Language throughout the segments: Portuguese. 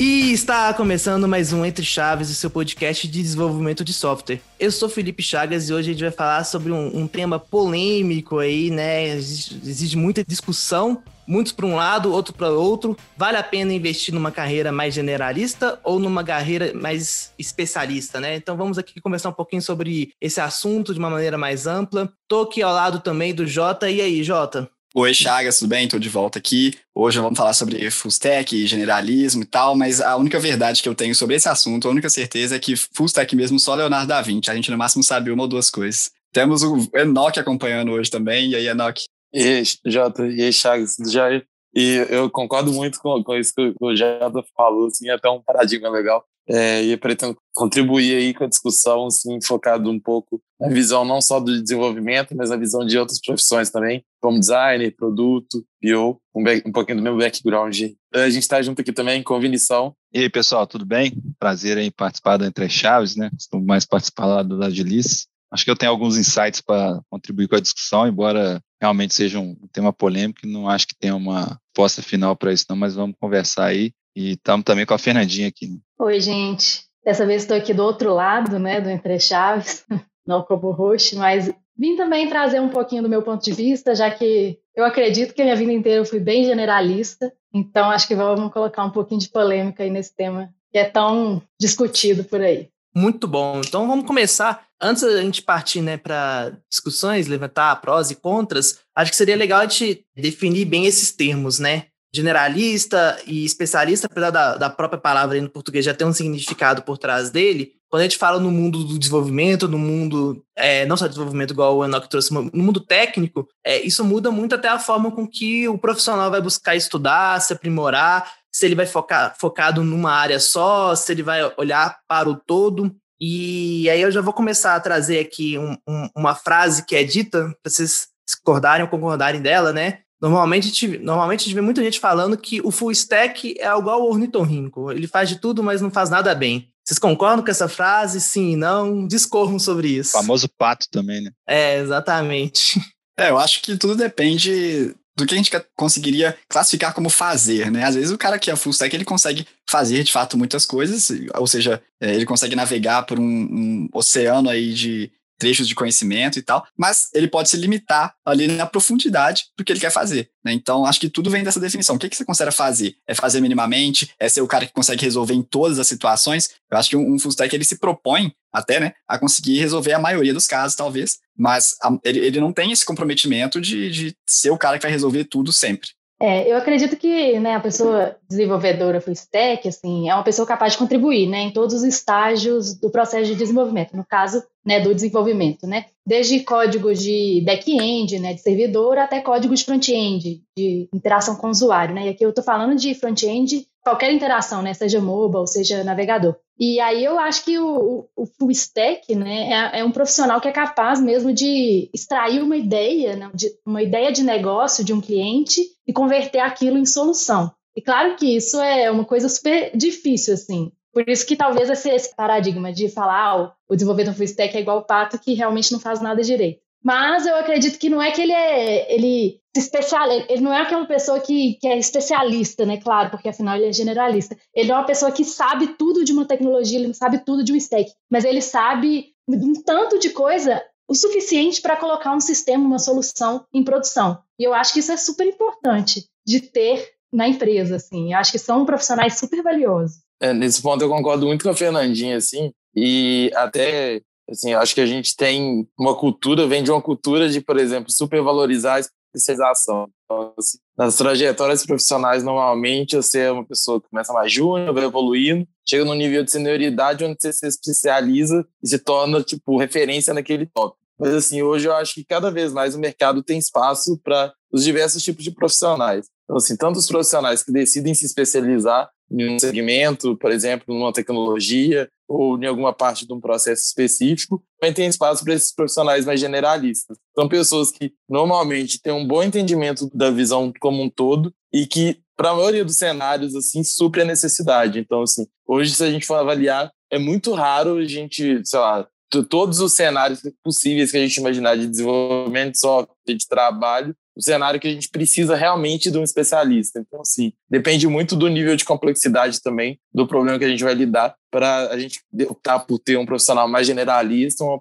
E está começando mais um Entre Chaves, o seu podcast de desenvolvimento de software. Eu sou Felipe Chagas e hoje a gente vai falar sobre um, um tema polêmico aí, né? Exige, exige muita discussão, muitos para um lado, outro para outro. Vale a pena investir numa carreira mais generalista ou numa carreira mais especialista, né? Então vamos aqui conversar um pouquinho sobre esse assunto de uma maneira mais ampla. Tô aqui ao lado também do Jota. E aí, Jota? Oi, Chagas, tudo bem? Estou de volta aqui. Hoje vamos falar sobre full stack, generalismo e tal, mas a única verdade que eu tenho sobre esse assunto, a única certeza é que full stack mesmo só Leonardo da Vinci. A gente no máximo sabe uma ou duas coisas. Temos o Enoch acompanhando hoje também. E aí, Enoch? E Jota, e aí, Chagas, já e eu concordo muito com, com isso que o Jota falou, assim, é até um paradigma legal. É, e pretendo contribuir aí com a discussão, assim, focado um pouco na visão não só do desenvolvimento, mas na visão de outras profissões também, como design, produto, PO, um, um pouquinho do meu background. A gente está junto aqui também com Vinição. E aí, pessoal, tudo bem? Prazer em participar do Entre Chaves, né? Costumo mais participar lá do Liz. Acho que eu tenho alguns insights para contribuir com a discussão, embora realmente seja um tema polêmico, não acho que tenha uma resposta final para isso não, mas vamos conversar aí. E estamos também com a Fernandinha aqui. Né? Oi, gente. Dessa vez estou aqui do outro lado, né, do Entre Chaves, não como host, mas vim também trazer um pouquinho do meu ponto de vista, já que eu acredito que a minha vida inteira eu fui bem generalista, então acho que vamos colocar um pouquinho de polêmica aí nesse tema que é tão discutido por aí. Muito bom. Então vamos começar. Antes da gente partir né, para discussões, levantar prós e contras, acho que seria legal a gente definir bem esses termos, né? generalista e especialista, apesar da, da própria palavra aí no português já ter um significado por trás dele, quando a gente fala no mundo do desenvolvimento, no mundo, é, não só desenvolvimento igual o Enoch trouxe, no mundo técnico, é, isso muda muito até a forma com que o profissional vai buscar estudar, se aprimorar, se ele vai focar focado numa área só, se ele vai olhar para o todo. E aí eu já vou começar a trazer aqui um, um, uma frase que é dita, para vocês discordarem ou concordarem dela, né? Normalmente a, gente, normalmente a gente vê muita gente falando que o full stack é igual ao ornitorrinco. Ele faz de tudo, mas não faz nada bem. Vocês concordam com essa frase? Sim e não? Discorram sobre isso. O famoso pato também, né? É, exatamente. É, eu acho que tudo depende do que a gente conseguiria classificar como fazer, né? Às vezes o cara que é full stack, ele consegue fazer, de fato, muitas coisas, ou seja, é, ele consegue navegar por um, um oceano aí de trechos de conhecimento e tal, mas ele pode se limitar ali na profundidade do que ele quer fazer. Né? Então, acho que tudo vem dessa definição. O que, que você considera fazer? É fazer minimamente? É ser o cara que consegue resolver em todas as situações? Eu acho que um, um full stack ele se propõe até, né, a conseguir resolver a maioria dos casos, talvez, mas a, ele, ele não tem esse comprometimento de, de ser o cara que vai resolver tudo sempre. É, eu acredito que né, a pessoa desenvolvedora full stack assim, é uma pessoa capaz de contribuir né, em todos os estágios do processo de desenvolvimento, no caso né, do desenvolvimento, né? desde códigos de back-end, né, de servidor, até códigos front-end, de interação com o usuário. Né? E aqui eu estou falando de front-end, qualquer interação, né, seja mobile, seja navegador. E aí eu acho que o, o full stack né, é, é, um profissional que é capaz mesmo de extrair uma ideia, né, de, uma ideia de negócio de um cliente e converter aquilo em solução. E claro que isso é uma coisa super difícil, assim. Por isso que talvez esse, esse paradigma de falar oh, o desenvolvedor full stack é igual o pato que realmente não faz nada direito. Mas eu acredito que não é que ele é ele especial, ele não é aquela pessoa que, que é especialista, né? Claro, porque afinal ele é generalista. Ele é uma pessoa que sabe tudo de uma tecnologia, ele não sabe tudo de um stack, mas ele sabe um tanto de coisa o suficiente para colocar um sistema, uma solução em produção. E eu acho que isso é super importante de ter na empresa, assim. Eu acho que são profissionais super valiosos. É, nesse ponto eu concordo muito com a Fernandinha, assim, e até, assim, eu acho que a gente tem uma cultura, vem de uma cultura de, por exemplo, supervalorizar a especialização. Então, assim, nas trajetórias profissionais, normalmente, você é uma pessoa que começa mais júnior, vai evoluindo, chega num nível de senioridade onde você se especializa e se torna, tipo, referência naquele tópico. Mas, assim, hoje eu acho que cada vez mais o mercado tem espaço para os diversos tipos de profissionais. Então, assim, tanto os profissionais que decidem se especializar em um segmento, por exemplo, numa tecnologia ou em alguma parte de um processo específico, também tem espaço para esses profissionais mais generalistas. São pessoas que normalmente têm um bom entendimento da visão como um todo e que, para a maioria dos cenários, assim, supre a necessidade. Então, assim, hoje, se a gente for avaliar, é muito raro a gente, sei lá, todos os cenários possíveis que a gente imaginar de desenvolvimento de software, de trabalho, o cenário que a gente precisa realmente de um especialista. Então, assim, depende muito do nível de complexidade também do problema que a gente vai lidar para a gente optar por ter um profissional mais generalista ou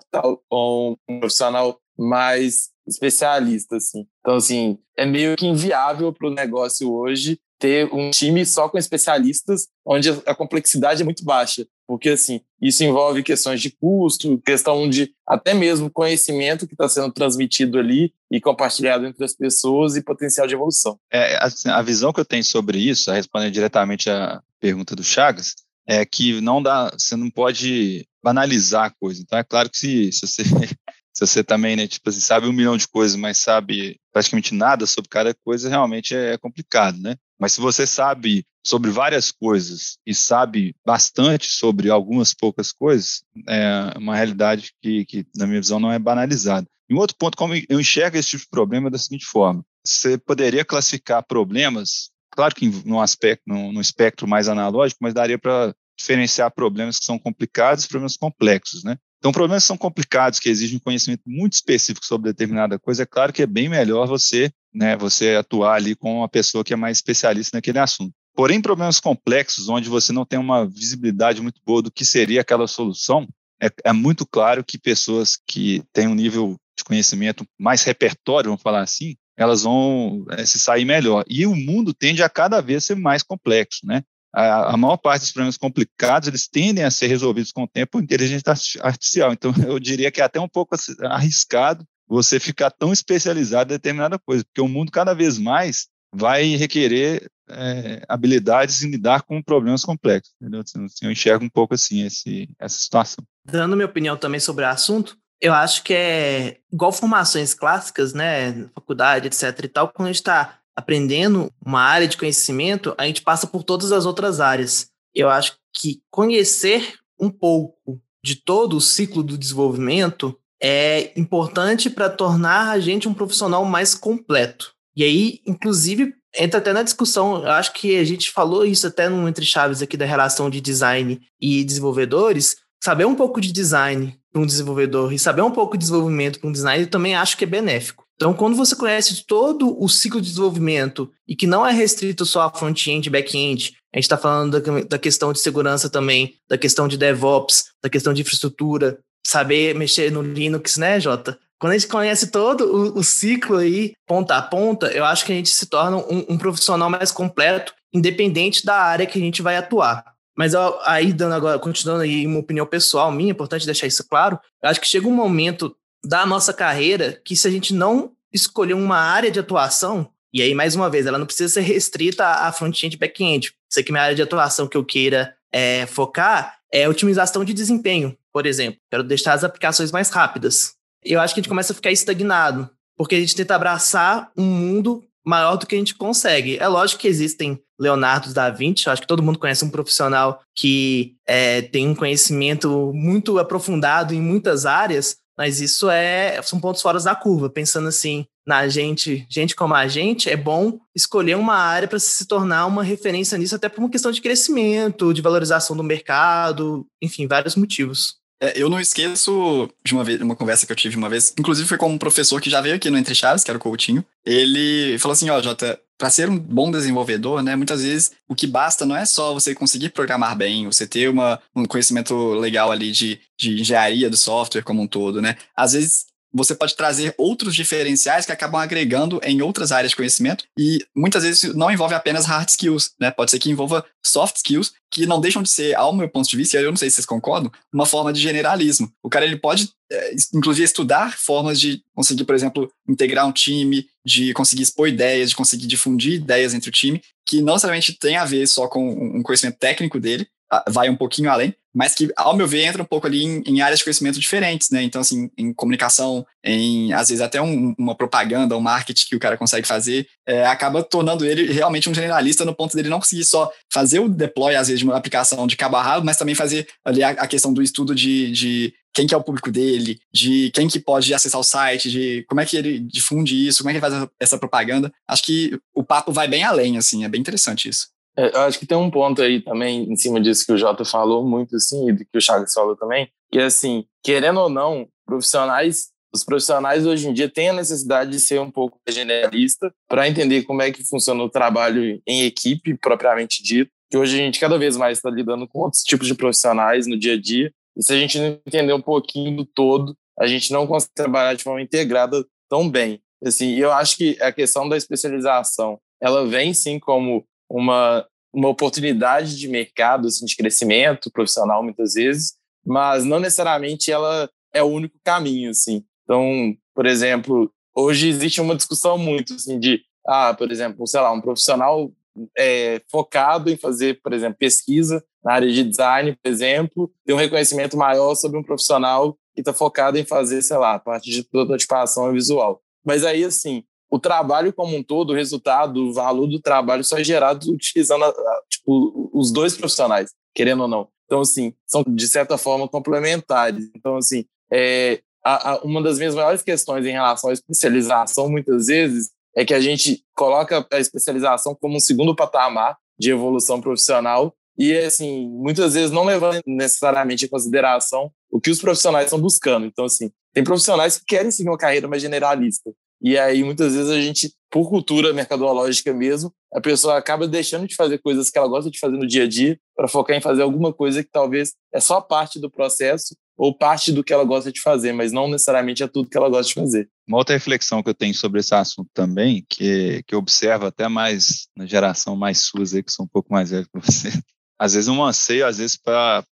ou um profissional mais especialista, assim. Então, assim, é meio que inviável para o negócio hoje ter um time só com especialistas, onde a complexidade é muito baixa, porque assim isso envolve questões de custo, questão de até mesmo conhecimento que está sendo transmitido ali e compartilhado entre as pessoas e potencial de evolução. É, assim, a visão que eu tenho sobre isso, respondendo diretamente à pergunta do Chagas, é que não dá, você não pode banalizar a coisa. Então é claro que se, se você se você também, né, tipo assim, sabe um milhão de coisas, mas sabe praticamente nada sobre cada coisa, realmente é complicado, né? Mas se você sabe sobre várias coisas e sabe bastante sobre algumas poucas coisas, é uma realidade que, que na minha visão, não é banalizada. E um outro ponto, como eu enxergo esse tipo de problema é da seguinte forma: você poderia classificar problemas, claro que num aspecto, num, num espectro mais analógico, mas daria para diferenciar problemas que são complicados e problemas complexos, né? Então, problemas são complicados, que exigem conhecimento muito específico sobre determinada coisa, é claro que é bem melhor você, né, você atuar ali com uma pessoa que é mais especialista naquele assunto. Porém, problemas complexos, onde você não tem uma visibilidade muito boa do que seria aquela solução, é, é muito claro que pessoas que têm um nível de conhecimento mais repertório, vamos falar assim, elas vão é, se sair melhor. E o mundo tende a cada vez ser mais complexo, né? A, a, maior parte dos problemas complicados, eles tendem a ser resolvidos com o tempo por inteligência artificial. Então, eu diria que é até um pouco arriscado você ficar tão especializado em determinada coisa, porque o mundo cada vez mais vai requerer é, habilidades em lidar com problemas complexos. Entendeu? Assim, assim, eu enxergo um pouco assim esse, essa situação. Dando minha opinião também sobre o assunto, eu acho que é igual formações clássicas, né, faculdade, etc e tal, quando a gente está aprendendo uma área de conhecimento, a gente passa por todas as outras áreas. Eu acho que conhecer um pouco de todo o ciclo do desenvolvimento é importante para tornar a gente um profissional mais completo. E aí, inclusive, entra até na discussão, eu acho que a gente falou isso até no Entre Chaves aqui da relação de design e desenvolvedores, saber um pouco de design para um desenvolvedor e saber um pouco de desenvolvimento para um designer, também acho que é benéfico. Então, quando você conhece todo o ciclo de desenvolvimento e que não é restrito só a front-end e back-end, a gente está falando da, da, questão de segurança também, da questão de DevOps, da questão de infraestrutura, saber mexer no Linux, né, Jota? Quando a gente conhece todo o, o ciclo aí, ponta a ponta, eu acho que a gente se torna um, um profissional mais completo, independente da área que a gente vai atuar. Mas aí, dando agora, continuando aí uma opinião pessoal minha, é importante deixar isso claro, eu acho que chega um momento da nossa carreira que se a gente não escolher uma área de atuação, e aí, mais uma vez, ela não precisa ser restrita a front-end e back-end. Isso aqui, minha área de atuação que eu queira é, focar é otimização de desempenho, por exemplo. Quero deixar as aplicações mais rápidas. Eu acho que a gente começa a ficar estagnado, porque a gente tenta abraçar um mundo maior do que a gente consegue. É lógico que existem Leonardo da Vinci, acho que todo mundo conhece um profissional que é, tem um conhecimento muito aprofundado em muitas áreas, mas isso é são pontos fora da curva. Pensando assim, na gente, gente como a gente, é bom escolher uma área para se tornar uma referência nisso, até por uma questão de crescimento, de valorização do mercado, enfim, vários motivos. É, eu não esqueço de uma vez, uma conversa que eu tive uma vez, inclusive foi com um professor que já veio aqui no Entre Chaves, que era o Coutinho. Ele falou assim: ó, Jota, para ser um bom desenvolvedor, né, muitas vezes o que basta não é só você conseguir programar bem, você ter uma, um conhecimento legal ali de, de engenharia do software como um todo, né? Às vezes você pode trazer outros diferenciais que acabam agregando em outras áreas de conhecimento e muitas vezes não envolve apenas hard skills, né? Pode ser que envolva soft skills que não deixam de ser, ao meu ponto de vista, e eu não sei se vocês concordam, uma forma de generalismo. O cara ele pode, é, inclusive, estudar formas de conseguir, por exemplo, integrar um time, de conseguir expor ideias, de conseguir difundir ideias entre o time, que não necessariamente tem a ver só com um conhecimento técnico dele, vai um pouquinho além, mas que, ao meu ver, entra um pouco ali em, em áreas de conhecimento diferentes, né? Então, assim, em comunicação, em, às vezes, até um, uma propaganda, um marketing que o cara consegue fazer, é, acaba tornando ele realmente um generalista no ponto dele não conseguir só fazer o deploy, às vezes, de uma aplicação de cabo a rabo, mas também fazer ali a, a questão do estudo de, de quem que é o público dele, de quem que pode acessar o site, de como é que ele difunde isso, como é que ele faz essa propaganda. Acho que o papo vai bem além, assim, é bem interessante isso. É, eu acho que tem um ponto aí também, em cima disso que o Jota falou muito, assim, e que o Chagas falou também, que assim, querendo ou não, profissionais, os profissionais hoje em dia têm a necessidade de ser um pouco generalista para entender como é que funciona o trabalho em equipe propriamente dito, que hoje a gente cada vez mais está lidando com outros tipos de profissionais no dia a dia, e se a gente não entender um pouquinho do todo, a gente não consegue trabalhar de forma integrada tão bem. Assim, eu acho que a questão da especialização, ela vem sim como uma, uma oportunidade de mercado, assim, de crescimento profissional muitas vezes, mas não necessariamente ela é o único caminho, assim. Então, por exemplo, hoje existe uma discussão muito assim de, ah, por exemplo, sei lá, um profissional é, focado em fazer, por exemplo, pesquisa na área de design, por exemplo, tem um reconhecimento maior sobre um profissional que está focado em fazer, sei lá, parte de prototipação visual. Mas aí, assim, o trabalho como um todo, o resultado, o valor do trabalho só é gerado utilizando tipo, os dois profissionais, querendo ou não. Então, assim, são de certa forma complementares. Então, assim, é, a, a, uma das minhas maiores questões em relação à especialização, muitas vezes, é que a gente coloca a especialização como um segundo patamar de evolução profissional e, assim, muitas vezes não levando necessariamente em consideração o que os profissionais estão buscando. Então, assim, tem profissionais que querem seguir uma carreira mais generalista. E aí, muitas vezes, a gente, por cultura mercadológica mesmo, a pessoa acaba deixando de fazer coisas que ela gosta de fazer no dia a dia para focar em fazer alguma coisa que talvez é só parte do processo ou parte do que ela gosta de fazer, mas não necessariamente é tudo que ela gosta de fazer. Uma outra reflexão que eu tenho sobre esse assunto também, que, que eu observo até mais na geração mais suas aí, que são um pouco mais velhos que você, às vezes um anseio, às vezes para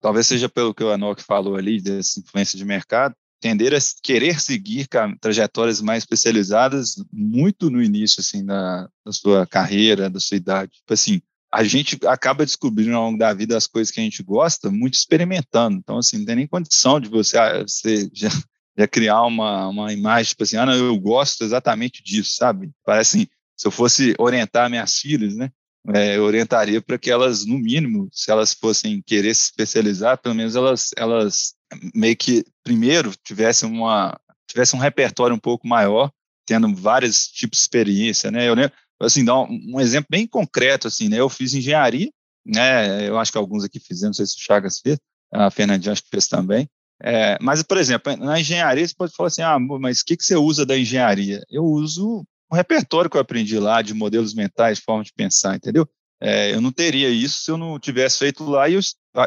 talvez seja pelo que o Anok falou ali, dessa influência de mercado, tender a querer seguir trajetórias mais especializadas muito no início, assim, da, da sua carreira, da sua idade. Tipo assim, a gente acaba descobrindo ao longo da vida as coisas que a gente gosta, muito experimentando. Então, assim, não tem nem condição de você, ah, você já, já criar uma, uma imagem, tipo assim, ah, não, eu gosto exatamente disso, sabe? Parece assim, se eu fosse orientar minhas filhas, né? É, eu orientaria para que elas, no mínimo, se elas fossem querer se especializar, pelo menos elas, elas meio que, primeiro, tivessem, uma, tivessem um repertório um pouco maior, tendo vários tipos de experiência, né? Eu lembro, assim, dar um, um, exemplo bem concreto, assim, né? Eu fiz engenharia, né? Eu acho que alguns aqui fizeram, não sei se o Chagas fez, a Fernandinha acho que fez também. É, mas, por exemplo, na engenharia você pode falar assim, ah, mas o que, que você usa da engenharia? Eu uso um repertório que eu aprendi lá de modelos mentais, forma de pensar, entendeu? É, eu não teria isso se eu não tivesse feito lá e eu,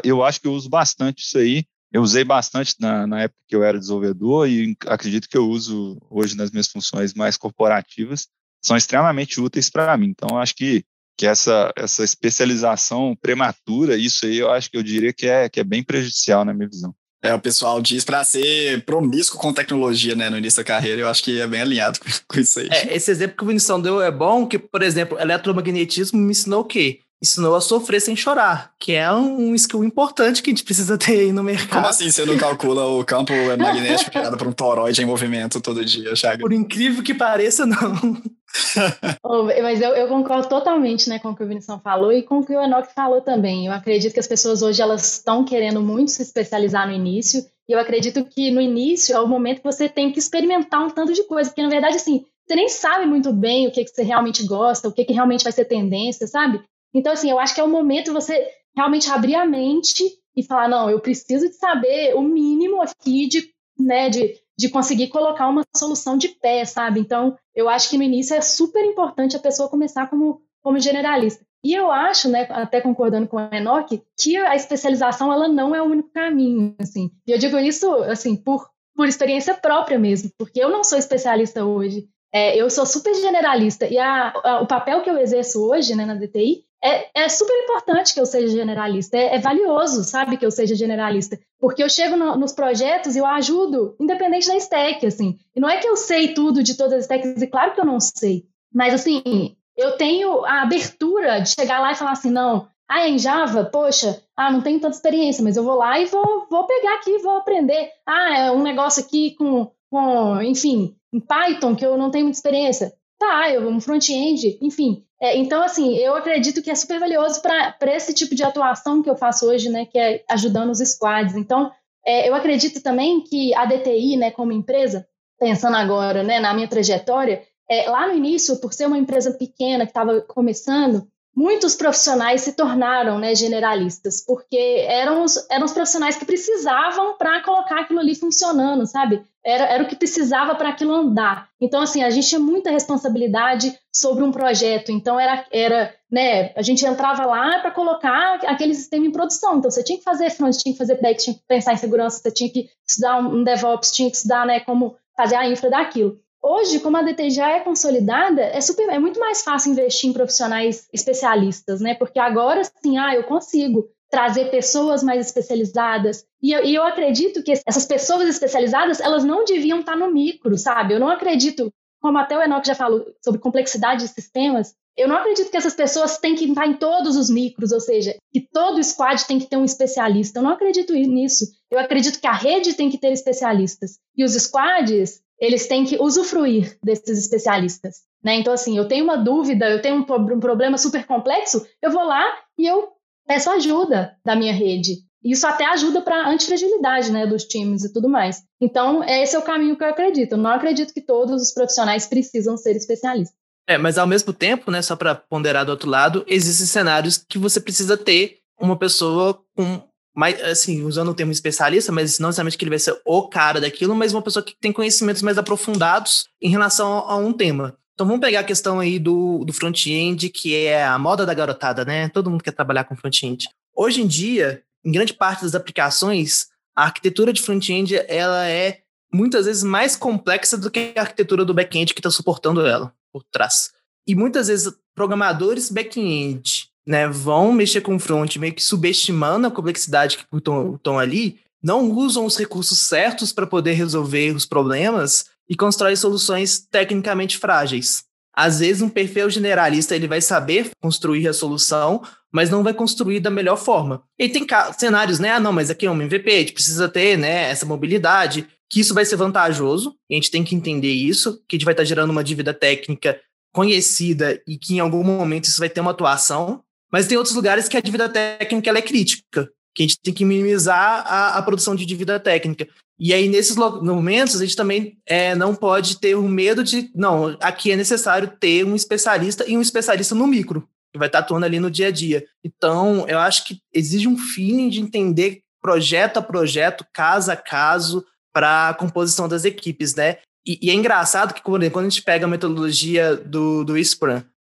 eu acho que eu uso bastante isso aí. Eu usei bastante na, na época que eu era desenvolvedor e acredito que eu uso hoje nas minhas funções mais corporativas. São extremamente úteis para mim. Então, acho que, que essa, essa especialização prematura, isso aí eu acho que eu diria que é, que é bem prejudicial na minha visão. É, o pessoal diz para ser promíscuo com tecnologia, né, no início da carreira, eu acho que é bem alinhado com isso aí. É, esse exemplo que o Vinicius deu é bom, que, por exemplo, eletromagnetismo me ensinou o quê? Ensinou a sofrer sem chorar, que é um skill importante que a gente precisa ter aí no mercado. Como assim você não calcula o campo magnético criado por um toroide em movimento todo dia, Chaga? Por incrível que pareça, não. oh, mas eu, eu, concordo totalmente né, com o que o Vinição falou e com o que o Enoch falou também. Eu acredito que as pessoas hoje elas estão querendo muito se especializar no início, e eu acredito que no início é o momento que você tem que experimentar um tanto de coisa, porque na verdade, assim, você nem sabe muito bem o que, que você realmente gosta, o que, que realmente vai ser tendência, sabe? Então, assim, eu acho que é o momento você realmente abrir a mente e falar, não, eu preciso de saber o mínimo aqui de, né, de, de conseguir colocar uma solução de pé, sabe? Então, eu acho que no início é super importante a pessoa começar como, como generalista. E eu acho, né, até concordando com o Enoch, que a especialização ela não é o único caminho, assim. E eu digo isso, assim, por, por experiência própria mesmo, porque eu não sou especialista hoje. É, eu sou super generalista e a, a, o papel que eu exerço hoje né, na DTI é, é, super importante que eu seja generalista, é, é, valioso, sabe, que eu seja generalista, porque eu chego no, nos projetos e eu ajudo, independente da stack, assim. E não é que eu sei tudo de todas as stacks, e claro que eu não sei, mas assim, eu tenho a abertura de chegar lá e falar assim, não, ah, em Java, poxa, ah, não tenho tanta experiência, mas eu vou lá e vou, vou pegar aqui, vou aprender. Ah, é um negócio aqui com, com enfim, em Python que eu não tenho muita experiência. Tá, eu um front-end, enfim. É, então, assim, eu acredito que é super valioso para esse tipo de atuação que eu faço hoje, né, que é ajudando os squads. Então, é, eu acredito também que a DTI, né, como empresa, pensando agora, né, na minha trajetória, é, lá no início, por ser uma empresa pequena que estava começando, muitos profissionais se tornaram né, generalistas, porque eram os, eram os profissionais que precisavam para colocar aquilo ali funcionando, sabe? Era, era o que precisava para aquilo andar. Então, assim, a gente tinha muita responsabilidade sobre um projeto. Então, era, era né, a gente entrava lá para colocar aquele sistema em produção. Então, você tinha que fazer front, tinha que fazer back, tinha que pensar em segurança, você tinha que estudar um DevOps, tinha que estudar né, como fazer a infra daquilo. Hoje, como a DT já é consolidada, é, super, é muito mais fácil investir em profissionais especialistas, né? Porque agora sim, ah, eu consigo trazer pessoas mais especializadas. E eu, e eu acredito que essas pessoas especializadas, elas não deviam estar no micro, sabe? Eu não acredito, como até o Enoch já falou sobre complexidade de sistemas, eu não acredito que essas pessoas têm que estar em todos os micros, ou seja, que todo squad tem que ter um especialista. Eu não acredito nisso. Eu acredito que a rede tem que ter especialistas. E os squads, eles têm que usufruir desses especialistas. Né? Então, assim, eu tenho uma dúvida, eu tenho um, um problema super complexo, eu vou lá e eu peço ajuda da minha rede. Isso até ajuda para a antifragilidade né, dos times e tudo mais. Então, esse é o caminho que eu acredito. Eu não acredito que todos os profissionais precisam ser especialistas. É, mas ao mesmo tempo, né, só para ponderar do outro lado, existem cenários que você precisa ter uma pessoa com mais, assim, usando o termo especialista, mas não necessariamente que ele vai ser o cara daquilo, mas uma pessoa que tem conhecimentos mais aprofundados em relação a um tema. Então vamos pegar a questão aí do, do front-end, que é a moda da garotada, né? Todo mundo quer trabalhar com front-end. Hoje em dia, em grande parte das aplicações, a arquitetura de front-end ela é muitas vezes mais complexa do que a arquitetura do back-end que está suportando ela por trás. E muitas vezes programadores back-end né, vão mexer com o front meio que subestimando a complexidade que estão ali, não usam os recursos certos para poder resolver os problemas e constroem soluções tecnicamente frágeis. Às vezes um perfil generalista ele vai saber construir a solução, mas não vai construir da melhor forma. E tem cenários, né? Ah, não, mas aqui é um MVP, a gente precisa ter, né, essa mobilidade, que isso vai ser vantajoso. A gente tem que entender isso, que a gente vai estar gerando uma dívida técnica conhecida e que em algum momento isso vai ter uma atuação. Mas tem outros lugares que a dívida técnica ela é crítica, que a gente tem que minimizar a, a produção de dívida técnica. E aí, nesses momentos, a gente também é, não pode ter o medo de. Não, aqui é necessário ter um especialista e um especialista no micro, que vai estar atuando ali no dia a dia. Então, eu acho que exige um feeling de entender projeto a projeto, caso a caso, para a composição das equipes, né? E, e, é engraçado que quando a gente pega a metodologia do, do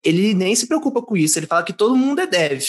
ele nem se preocupa com isso. Ele fala que todo mundo é dev.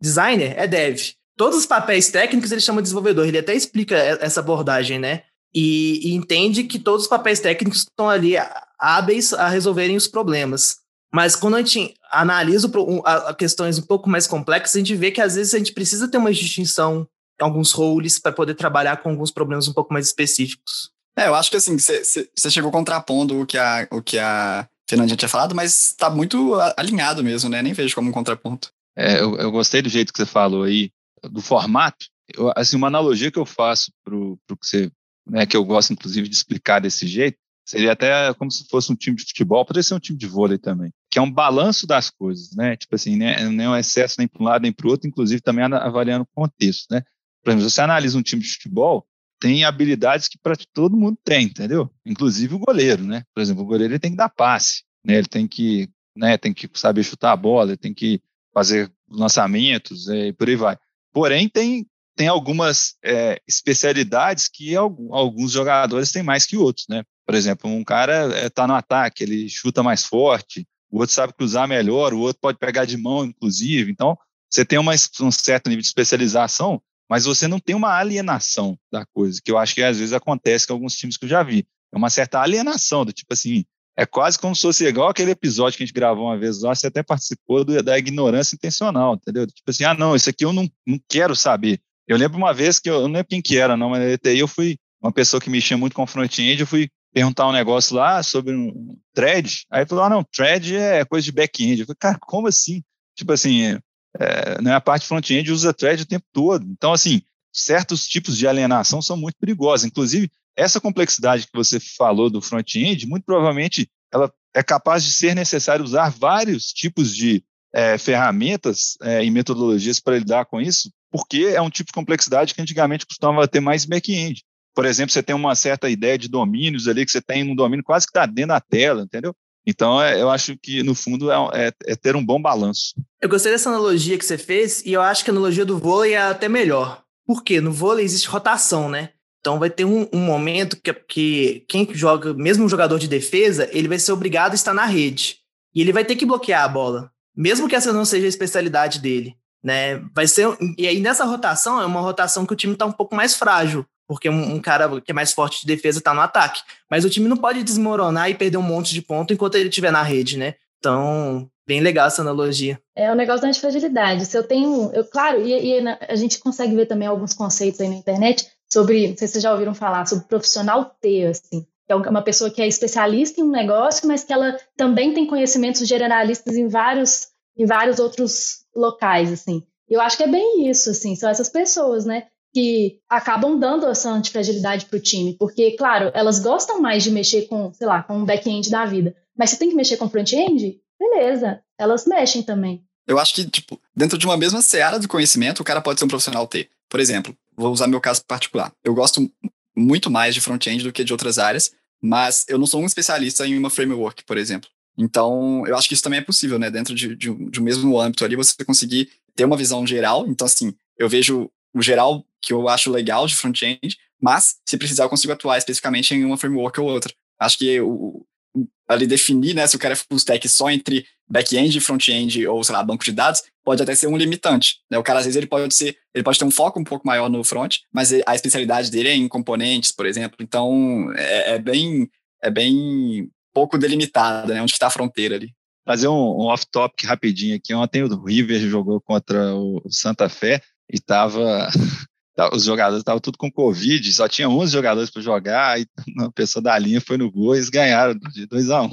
Designer é dev. Todos os papéis técnicos ele chama de desenvolvedor. Ele até explica essa abordagem, né? E, e entende que todos os papéis técnicos estão ali hábeis a resolverem os problemas. Mas quando a gente analisa a, questões um pouco mais complexas, a gente vê que às vezes a gente precisa ter uma distinção em alguns roles para poder trabalhar com alguns problemas um pouco mais específicos. É, eu acho que assim, você chegou contrapondo o que a, o que a Fernandinha tinha falado, mas está muito alinhado mesmo, né? Nem vejo como um contraponto. É, eu, eu, gostei do jeito que você falou aí, do formato. Eu, assim, uma analogia que eu faço para o que você, né, que eu gosto inclusive de explicar desse jeito, seria até como se fosse um time de futebol, poderia ser um time de vôlei também, que é um balanço das coisas, né? Tipo assim, né, é um excesso nem para um lado nem para o outro, inclusive também avaliando o contexto, né? Por exemplo, se você analisa um time de futebol, tem habilidades que todo mundo tem, entendeu? Inclusive o goleiro, né? Por exemplo, o goleiro ele tem que dar passe, né? Ele tem que, né, tem que saber chutar a bola, ele tem que fazer lançamentos é, e por aí vai. Porém, tem, tem algumas é, especialidades que alguns jogadores têm mais que outros, né? Por exemplo, um cara está é, no ataque, ele chuta mais forte, o outro sabe cruzar melhor, o outro pode pegar de mão, inclusive. Então, você tem uma, um certo nível de especialização mas você não tem uma alienação da coisa, que eu acho que às vezes acontece com alguns times que eu já vi. É uma certa alienação, do tipo assim, é quase como se fosse igual aquele episódio que a gente gravou uma vez lá, você até participou do, da ignorância intencional, entendeu? Tipo assim, ah, não, isso aqui eu não, não quero saber. Eu lembro uma vez que eu, eu não lembro quem que era, não, mas na ETI eu fui uma pessoa que mexia muito com front-end, eu fui perguntar um negócio lá sobre um thread, aí falou, ah, não, thread é coisa de back-end. Eu falei, cara, como assim? Tipo assim, é, né, a parte front-end usa thread o tempo todo. Então, assim, certos tipos de alienação são muito perigosos. Inclusive, essa complexidade que você falou do front-end, muito provavelmente ela é capaz de ser necessário usar vários tipos de é, ferramentas é, e metodologias para lidar com isso, porque é um tipo de complexidade que antigamente costumava ter mais back-end. Por exemplo, você tem uma certa ideia de domínios ali, que você tem um domínio quase que está dentro da tela, entendeu? Então, é, eu acho que, no fundo, é, é, é, ter um bom balanço. Eu gostei dessa analogia que você fez, e eu acho que a analogia do vôlei é até melhor. Por quê? No vôlei existe rotação, né? Então vai ter um, um momento que, que quem joga, mesmo um jogador de defesa, ele vai ser obrigado a estar na rede. E ele vai ter que bloquear a bola, mesmo que essa não seja a especialidade dele. Né? Vai ser, e aí nessa rotação é uma rotação que o time está um pouco mais frágil porque um, um, cara que é mais forte de defesa está no ataque. Mas o time não pode desmoronar e perder um monte de ponto enquanto ele estiver na rede, né? Então, bem legal essa analogia. É o um negócio da antifragilidade. Se eu tenho, eu claro, e, e, a gente consegue ver também alguns conceitos aí na internet sobre, não sei se vocês já ouviram falar, sobre profissional T, assim. É uma pessoa que é especialista em um negócio, mas que ela também tem conhecimentos generalistas em vários, em vários outros locais, assim. Eu acho que é bem isso, assim, são essas pessoas, né? Que acabam dando essa antifragilidade para o time, porque, claro, elas gostam mais de mexer com, sei lá, com um back-end da vida, mas se tem que mexer com front-end, beleza, elas mexem também. Eu acho que, tipo, dentro de uma mesma seara do conhecimento, o cara pode ser um profissional T. Por exemplo, vou usar meu caso particular. Eu gosto muito mais de front-end do que de outras áreas, mas eu não sou um especialista em uma framework, por exemplo. Então, eu acho que isso também é possível, né? Dentro de, de, de um mesmo âmbito ali, você conseguir ter uma visão geral. Então, assim, eu vejo o geral que eu acho legal de front-end, mas se precisar eu consigo atuar especificamente em uma framework ou outra. Acho que o, ali definir, né, se o cara é full stack só entre back-end e front-end ou, sei lá, banco de dados, pode até ser um limitante, né? O cara, às vezes, ele pode ser, ele pode ter um foco um pouco maior no front, mas a especialidade dele é em componentes, por exemplo, então é, é bem, é bem pouco delimitada, né, onde está a fronteira ali. Fazer um, um off-topic rapidinho aqui, ontem o River jogou contra o Santa Fé, e tava os jogadores estavam tudo com Covid, só tinha 11 jogadores para jogar, e uma pessoa da linha foi no gol e eles ganharam de 2 a 1 um.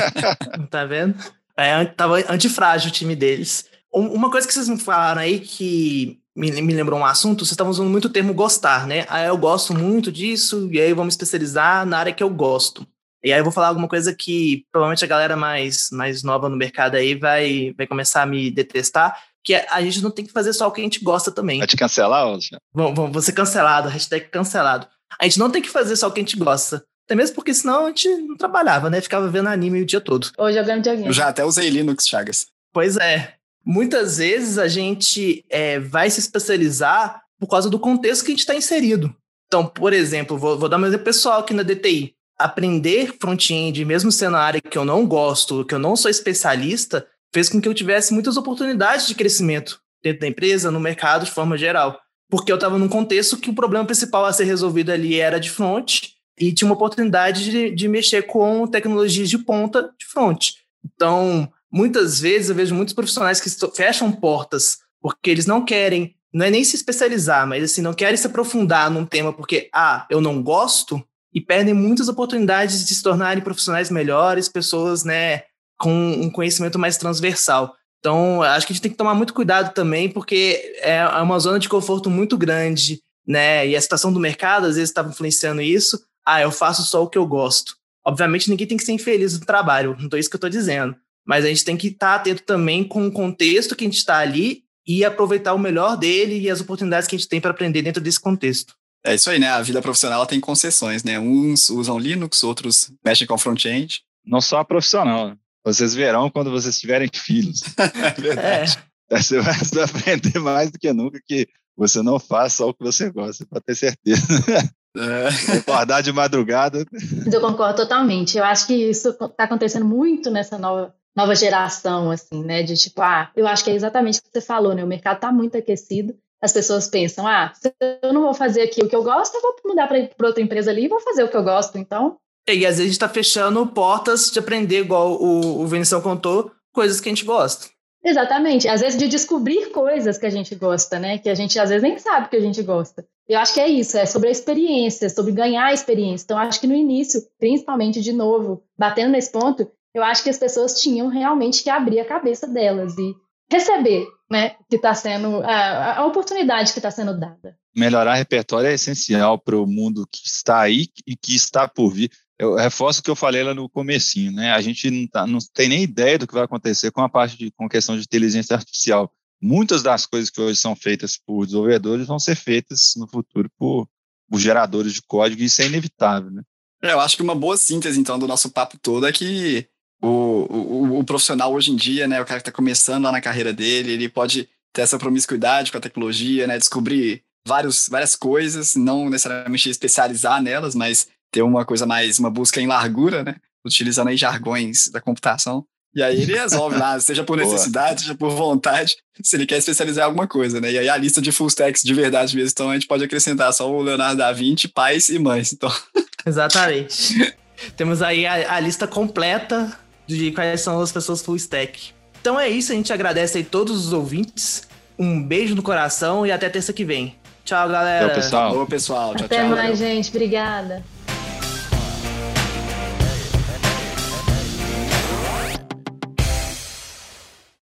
Tá vendo? É, tava antifrágil o time deles. Uma coisa que vocês me falaram aí que me, me lembrou um assunto, vocês estavam usando muito o termo gostar, né? Ah, eu gosto muito disso, e aí vamos especializar na área que eu gosto. E aí eu vou falar alguma coisa que provavelmente a galera mais, mais nova no mercado aí vai, vai começar a me detestar, que a gente não tem que fazer só o que a gente gosta também. Vai te cancelar, Alexandre? Vamos, vamos, vou ser cancelado, hashtag cancelado. A gente não tem que fazer só o que a gente gosta. Até mesmo porque senão a gente não trabalhava, né? Ficava vendo anime o dia todo. Ou jogando joguinho. Eu já até usei Linux, Chagas. Pois é. Muitas vezes a gente é, vai se especializar por causa do contexto que a gente está inserido. Então, por exemplo, vou, vou dar um exemplo pessoal aqui na DTI. Aprender front-end, mesmo sendo a área que eu não gosto, que eu não sou especialista, fez com que eu tivesse muitas oportunidades de crescimento dentro da empresa, no mercado de forma geral. Porque eu estava num contexto que o problema principal a ser resolvido ali era de front e tinha uma oportunidade de, de mexer com tecnologias de ponta de front. Então, muitas vezes eu vejo muitos profissionais que fecham portas porque eles não querem, não é nem se especializar, mas assim, não querem se aprofundar num tema porque, ah, eu não gosto, e perdem muitas oportunidades de se tornarem profissionais melhores, pessoas, né, com um conhecimento mais transversal. Então, acho que a gente tem que tomar muito cuidado também, porque é uma zona de conforto muito grande, né? E a situação do mercado às vezes estava influenciando isso. Ah, eu faço só o que eu gosto. Obviamente, ninguém tem que ser infeliz no trabalho, não é isso que eu estou dizendo. Mas a gente tem que estar tá atento também com o contexto que a gente está ali e aproveitar o melhor dele e as oportunidades que a gente tem para aprender dentro desse contexto. É isso aí, né? A vida profissional tem concessões, né? Uns usam Linux, outros mexem com front-end. Não só a profissional, vocês verão quando vocês tiverem filhos. é verdade. É. Você vai aprender mais do que nunca que você não faz só o que você gosta, pode ter certeza. É. Acordar de madrugada. Eu concordo totalmente. Eu acho que isso está acontecendo muito nessa nova, nova geração, assim, né? De tipo, ah, eu acho que é exatamente o que você falou, né? O mercado está muito aquecido. As pessoas pensam, ah, se eu não vou fazer aqui o que eu gosto, eu vou mudar para outra empresa ali e vou fazer o que eu gosto. Então, e às vezes a gente está fechando portas de aprender, igual o, o Vinição contou, coisas que a gente gosta. Exatamente. Às vezes de descobrir coisas que a gente gosta, né? Que a gente às vezes nem sabe que a gente gosta. Eu acho que é isso, é sobre a experiência, sobre ganhar a experiência. Então, acho que no início, principalmente de novo, batendo nesse ponto, eu acho que as pessoas tinham realmente que abrir a cabeça delas e receber, né? Que está sendo a, a oportunidade que está sendo dada. Melhorar repertório é essencial para o mundo que está aí e que está por vir eu reforço o que eu falei lá no comecinho, né? A gente não, tá, não tem nem ideia do que vai acontecer com a parte de com a questão de inteligência artificial. Muitas das coisas que hoje são feitas por desenvolvedores vão ser feitas no futuro por, por geradores de código e isso é inevitável, né? É, eu acho que uma boa síntese, então, do nosso papo todo é que o, o, o, profissional hoje em dia, né, o cara que está começando lá na carreira dele, ele pode ter essa promiscuidade com a tecnologia, né, descobrir vários, várias coisas, não necessariamente especializar nelas, mas ter uma coisa mais, uma busca em largura, né, utilizando aí jargões da computação. E aí ele resolve lá, seja por necessidade, seja por vontade, se ele quer especializar em alguma coisa, né? E aí a lista de full stacks de verdade mesmo, então a gente pode acrescentar só o Leonardo da Vinci, pais e mães, então... Exatamente. Temos aí a, a, lista completa de quais são as pessoas full stack. Então é isso, a gente agradece aí todos os ouvintes. Um beijo no coração e até terça que vem. Tchau, galera. Tchau, pessoal. Boa, pessoal. Tchau, até tchau. mais, gente. Obrigada.